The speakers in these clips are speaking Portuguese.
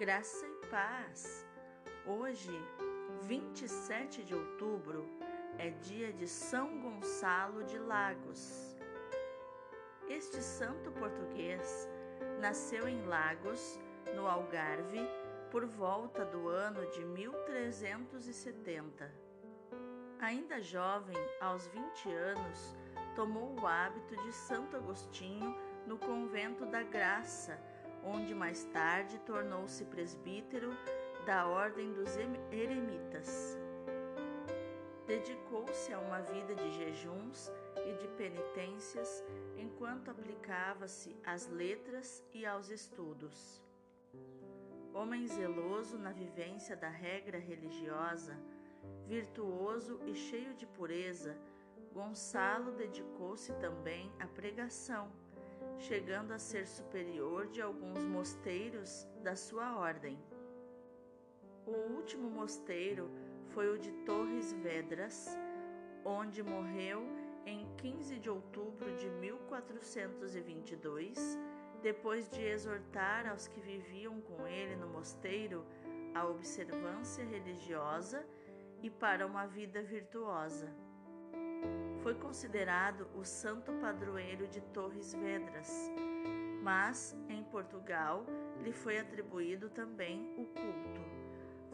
Graça e paz. Hoje, 27 de outubro, é dia de São Gonçalo de Lagos. Este santo português nasceu em Lagos, no Algarve, por volta do ano de 1370. Ainda jovem, aos 20 anos, tomou o hábito de Santo Agostinho no convento da Graça, onde mais tarde tornou-se presbítero da Ordem dos Eremitas. Dedicou-se a uma vida de jejuns e de penitências enquanto aplicava-se às letras e aos estudos. Homem zeloso na vivência da regra religiosa, virtuoso e cheio de pureza, Gonçalo dedicou-se também à pregação chegando a ser superior de alguns mosteiros da sua ordem. O último mosteiro foi o de Torres Vedras, onde morreu em 15 de outubro de 1422, depois de exortar aos que viviam com ele no mosteiro a observância religiosa e para uma vida virtuosa. Foi considerado o santo padroeiro de Torres Vedras, mas em Portugal lhe foi atribuído também o culto.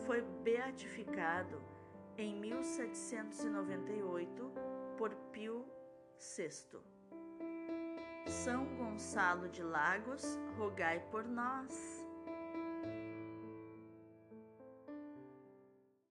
Foi beatificado em 1798 por Pio VI. São Gonçalo de Lagos, rogai por nós.